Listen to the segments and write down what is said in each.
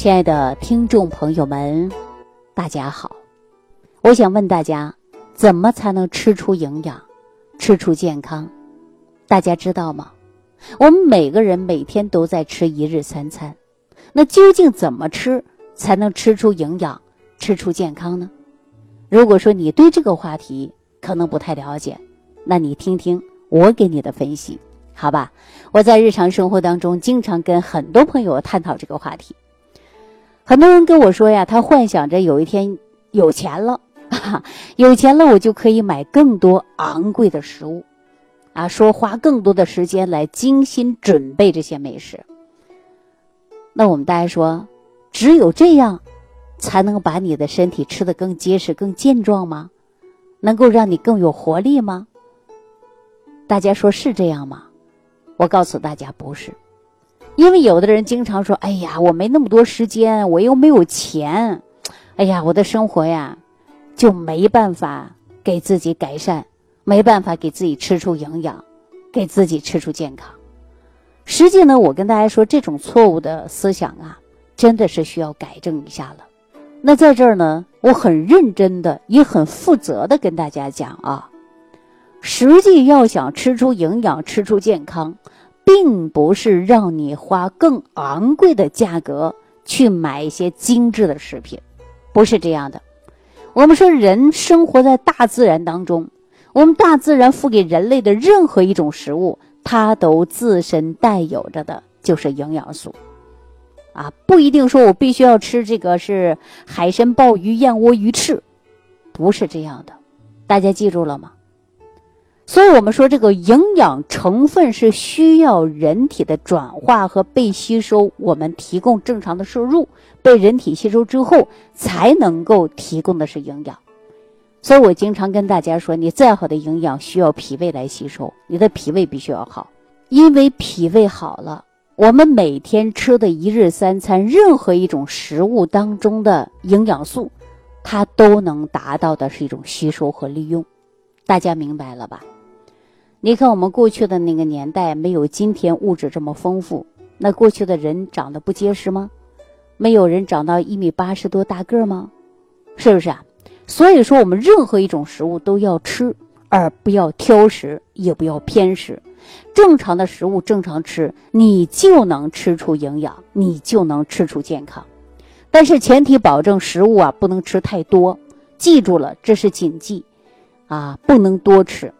亲爱的听众朋友们，大家好！我想问大家，怎么才能吃出营养、吃出健康？大家知道吗？我们每个人每天都在吃一日三餐，那究竟怎么吃才能吃出营养、吃出健康呢？如果说你对这个话题可能不太了解，那你听听我给你的分析，好吧？我在日常生活当中经常跟很多朋友探讨这个话题。很多人跟我说呀，他幻想着有一天有钱了，有钱了我就可以买更多昂贵的食物，啊，说花更多的时间来精心准备这些美食。那我们大家说，只有这样，才能把你的身体吃得更结实、更健壮吗？能够让你更有活力吗？大家说是这样吗？我告诉大家，不是。因为有的人经常说：“哎呀，我没那么多时间，我又没有钱，哎呀，我的生活呀，就没办法给自己改善，没办法给自己吃出营养，给自己吃出健康。”实际呢，我跟大家说，这种错误的思想啊，真的是需要改正一下了。那在这儿呢，我很认真的，也很负责的跟大家讲啊，实际要想吃出营养，吃出健康。并不是让你花更昂贵的价格去买一些精致的食品，不是这样的。我们说人生活在大自然当中，我们大自然赋给人类的任何一种食物，它都自身带有着的就是营养素，啊，不一定说我必须要吃这个是海参、鲍鱼、燕窝、鱼翅，不是这样的。大家记住了吗？所以，我们说这个营养成分是需要人体的转化和被吸收，我们提供正常的摄入，被人体吸收之后，才能够提供的是营养。所以我经常跟大家说，你再好的营养需要脾胃来吸收，你的脾胃必须要好，因为脾胃好了，我们每天吃的一日三餐，任何一种食物当中的营养素，它都能达到的是一种吸收和利用。大家明白了吧？你看，我们过去的那个年代没有今天物质这么丰富，那过去的人长得不结实吗？没有人长到一米八十多大个吗？是不是啊？所以说，我们任何一种食物都要吃，而不要挑食，也不要偏食。正常的食物正常吃，你就能吃出营养，你就能吃出健康。但是前提保证食物啊不能吃太多，记住了，这是禁忌啊，不能多吃。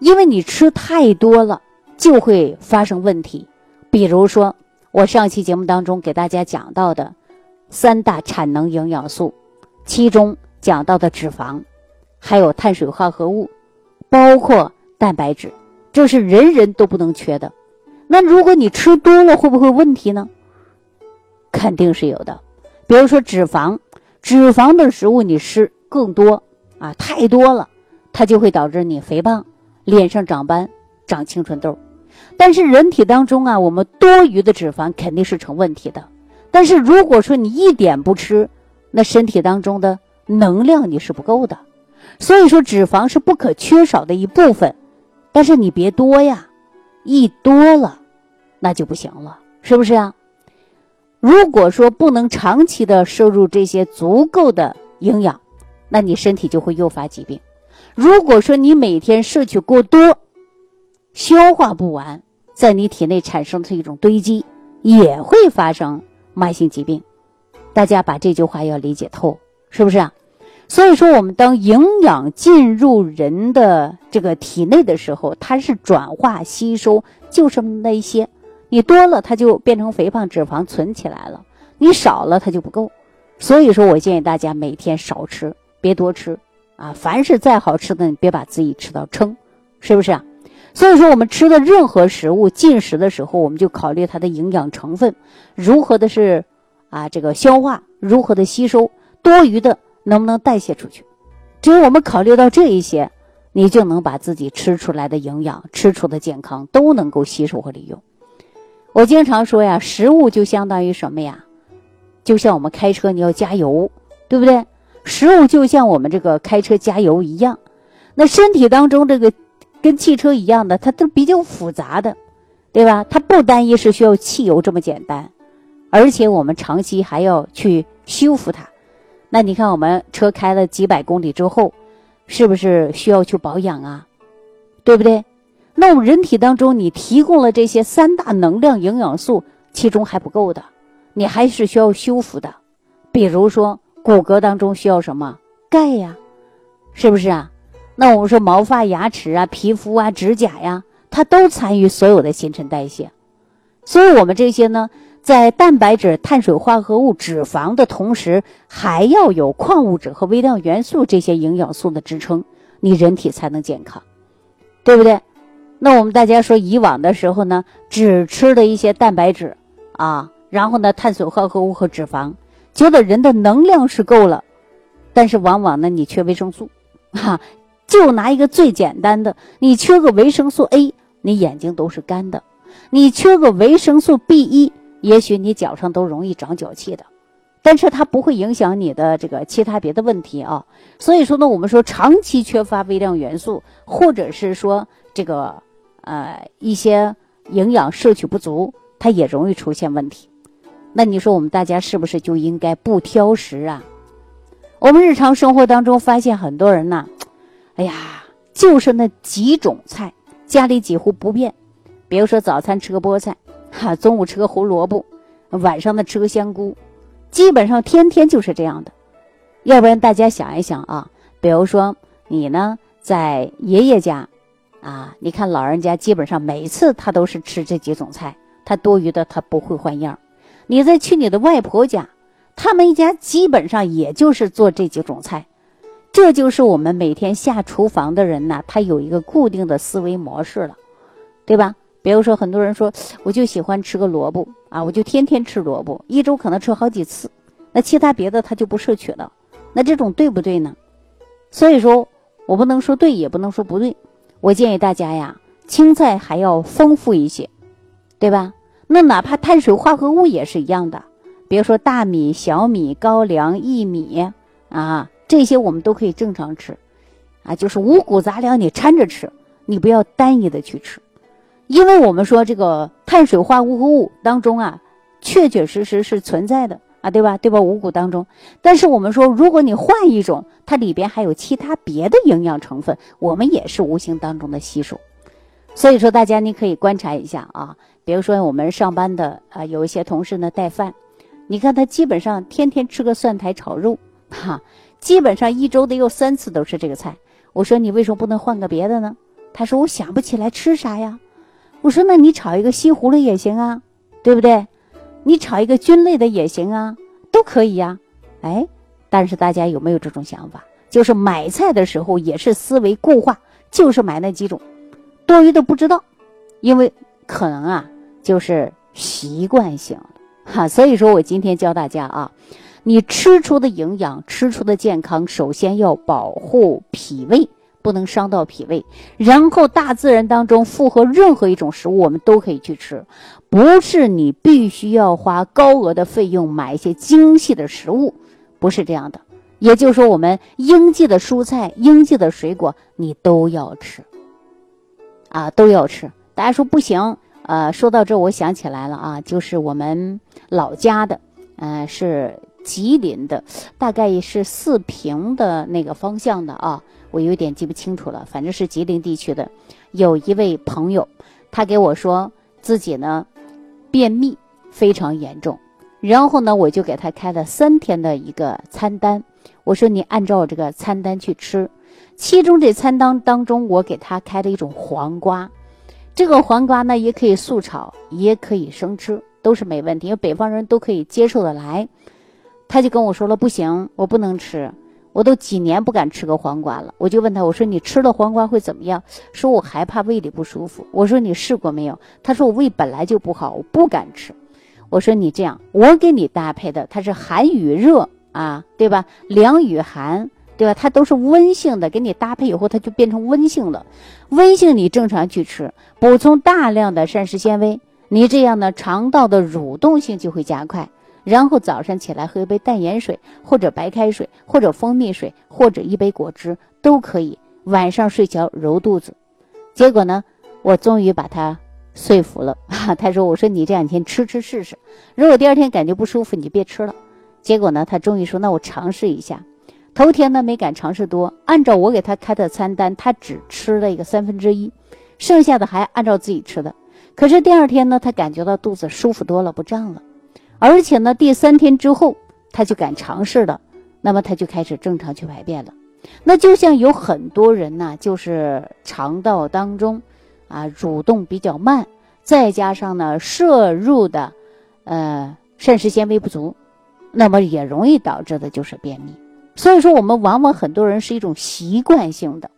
因为你吃太多了，就会发生问题。比如说，我上期节目当中给大家讲到的三大产能营养素，其中讲到的脂肪，还有碳水化合物，包括蛋白质，这是人人都不能缺的。那如果你吃多了，会不会问题呢？肯定是有的。比如说脂肪，脂肪的食物你吃更多啊，太多了，它就会导致你肥胖。脸上长斑、长青春痘，但是人体当中啊，我们多余的脂肪肯定是成问题的。但是如果说你一点不吃，那身体当中的能量你是不够的。所以说脂肪是不可缺少的一部分，但是你别多呀，一多了那就不行了，是不是啊？如果说不能长期的摄入这些足够的营养，那你身体就会诱发疾病。如果说你每天摄取过多，消化不完，在你体内产生的一种堆积，也会发生慢性疾病。大家把这句话要理解透，是不是啊？所以说，我们当营养进入人的这个体内的时候，它是转化吸收，就是那一些。你多了，它就变成肥胖脂肪存起来了；你少了，它就不够。所以说我建议大家每天少吃，别多吃。啊，凡是再好吃的，你别把自己吃到撑，是不是啊？所以说，我们吃的任何食物进食的时候，我们就考虑它的营养成分，如何的是啊这个消化，如何的吸收，多余的能不能代谢出去？只有我们考虑到这一些，你就能把自己吃出来的营养、吃出的健康都能够吸收和利用。我经常说呀，食物就相当于什么呀？就像我们开车，你要加油，对不对？食物就像我们这个开车加油一样，那身体当中这个跟汽车一样的，它都比较复杂的，对吧？它不单一是需要汽油这么简单，而且我们长期还要去修复它。那你看，我们车开了几百公里之后，是不是需要去保养啊？对不对？那我们人体当中，你提供了这些三大能量营养素，其中还不够的，你还是需要修复的。比如说，骨骼当中需要什么？钙呀，是不是啊？那我们说毛发、牙齿啊、皮肤啊、指甲呀，它都参与所有的新陈代谢。所以，我们这些呢，在蛋白质、碳水化合物、脂肪的同时，还要有矿物质和微量元素这些营养素的支撑，你人体才能健康，对不对？那我们大家说，以往的时候呢，只吃的一些蛋白质啊，然后呢，碳水化合物和脂肪，觉得人的能量是够了，但是往往呢，你缺维生素，哈。就拿一个最简单的，你缺个维生素 A，你眼睛都是干的；你缺个维生素 B 一，也许你脚上都容易长脚气的。但是它不会影响你的这个其他别的问题啊。所以说呢，我们说长期缺乏微量元素，或者是说这个呃一些营养摄取不足，它也容易出现问题。那你说我们大家是不是就应该不挑食啊？我们日常生活当中发现很多人呢。哎呀，就是那几种菜，家里几乎不变。比如说早餐吃个菠菜，哈，中午吃个胡萝卜，晚上呢吃个香菇，基本上天天就是这样的。要不然大家想一想啊，比如说你呢在爷爷家，啊，你看老人家基本上每次他都是吃这几种菜，他多余的他不会换样。你再去你的外婆家，他们一家基本上也就是做这几种菜。这就是我们每天下厨房的人呢，他有一个固定的思维模式了，对吧？比如说，很多人说，我就喜欢吃个萝卜啊，我就天天吃萝卜，一周可能吃好几次，那其他别的他就不摄取了，那这种对不对呢？所以说，我不能说对，也不能说不对。我建议大家呀，青菜还要丰富一些，对吧？那哪怕碳水化合物也是一样的，比如说大米、小米、高粱、薏米啊。这些我们都可以正常吃，啊，就是五谷杂粮你掺着吃，你不要单一的去吃，因为我们说这个碳水化合物当中啊，确确实实是存在的啊，对吧？对吧？五谷当中，但是我们说，如果你换一种，它里边还有其他别的营养成分，我们也是无形当中的吸收。所以说，大家你可以观察一下啊，比如说我们上班的啊，有一些同事呢带饭，你看他基本上天天吃个蒜苔炒肉，哈。基本上一周得有三次都是这个菜。我说你为什么不能换个别的呢？他说我想不起来吃啥呀。我说那你炒一个西葫芦也行啊，对不对？你炒一个菌类的也行啊，都可以呀。哎，但是大家有没有这种想法？就是买菜的时候也是思维固化，就是买那几种，多余的不知道，因为可能啊就是习惯性哈。所以说我今天教大家啊。你吃出的营养，吃出的健康，首先要保护脾胃，不能伤到脾胃。然后，大自然当中复合任何一种食物，我们都可以去吃，不是你必须要花高额的费用买一些精细的食物，不是这样的。也就是说，我们应季的蔬菜、应季的水果，你都要吃，啊，都要吃。大家说不行，呃，说到这，我想起来了啊，就是我们老家的，呃，是。吉林的，大概也是四平的那个方向的啊，我有点记不清楚了，反正是吉林地区的。有一位朋友，他给我说自己呢便秘非常严重，然后呢我就给他开了三天的一个餐单，我说你按照这个餐单去吃，其中这餐单当中我给他开了一种黄瓜，这个黄瓜呢也可以素炒，也可以生吃，都是没问题，因为北方人都可以接受的来。他就跟我说了，不行，我不能吃，我都几年不敢吃个黄瓜了。我就问他，我说你吃了黄瓜会怎么样？说我害怕胃里不舒服。我说你试过没有？他说我胃本来就不好，我不敢吃。我说你这样，我给你搭配的，它是寒与热啊，对吧？凉与寒，对吧？它都是温性的，给你搭配以后，它就变成温性了。温性你正常去吃，补充大量的膳食纤维，你这样呢，肠道的蠕动性就会加快。然后早上起来喝一杯淡盐水，或者白开水，或者蜂蜜水，或者一杯果汁都可以。晚上睡觉揉肚子，结果呢，我终于把它说服了。他说：“我说你这两天吃吃试试，如果第二天感觉不舒服，你就别吃了。”结果呢，他终于说：“那我尝试一下。”头天呢没敢尝试多，按照我给他开的餐单，他只吃了一个三分之一，剩下的还按照自己吃的。可是第二天呢，他感觉到肚子舒服多了，不胀了，而且呢，第三天之后他就敢尝试了，那么他就开始正常去排便了。那就像有很多人呢，就是肠道当中啊蠕动比较慢，再加上呢摄入的呃膳食纤维不足，那么也容易导致的就是便秘。所以说，我们往往很多人是一种习惯性的，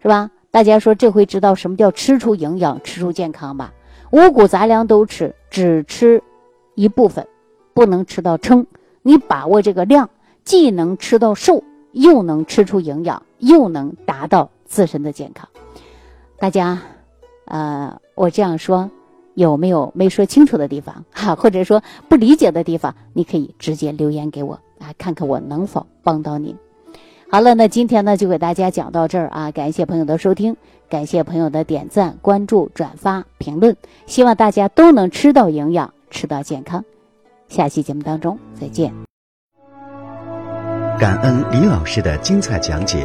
是吧？大家说这回知道什么叫吃出营养、吃出健康吧？五谷杂粮都吃，只吃一部分，不能吃到撑。你把握这个量，既能吃到瘦，又能吃出营养，又能达到自身的健康。大家，呃，我这样说有没有没说清楚的地方？哈，或者说不理解的地方，你可以直接留言给我来，看看我能否帮到您。好了，那今天呢就给大家讲到这儿啊！感谢朋友的收听，感谢朋友的点赞、关注、转发、评论，希望大家都能吃到营养，吃到健康。下期节目当中再见。感恩李老师的精彩讲解。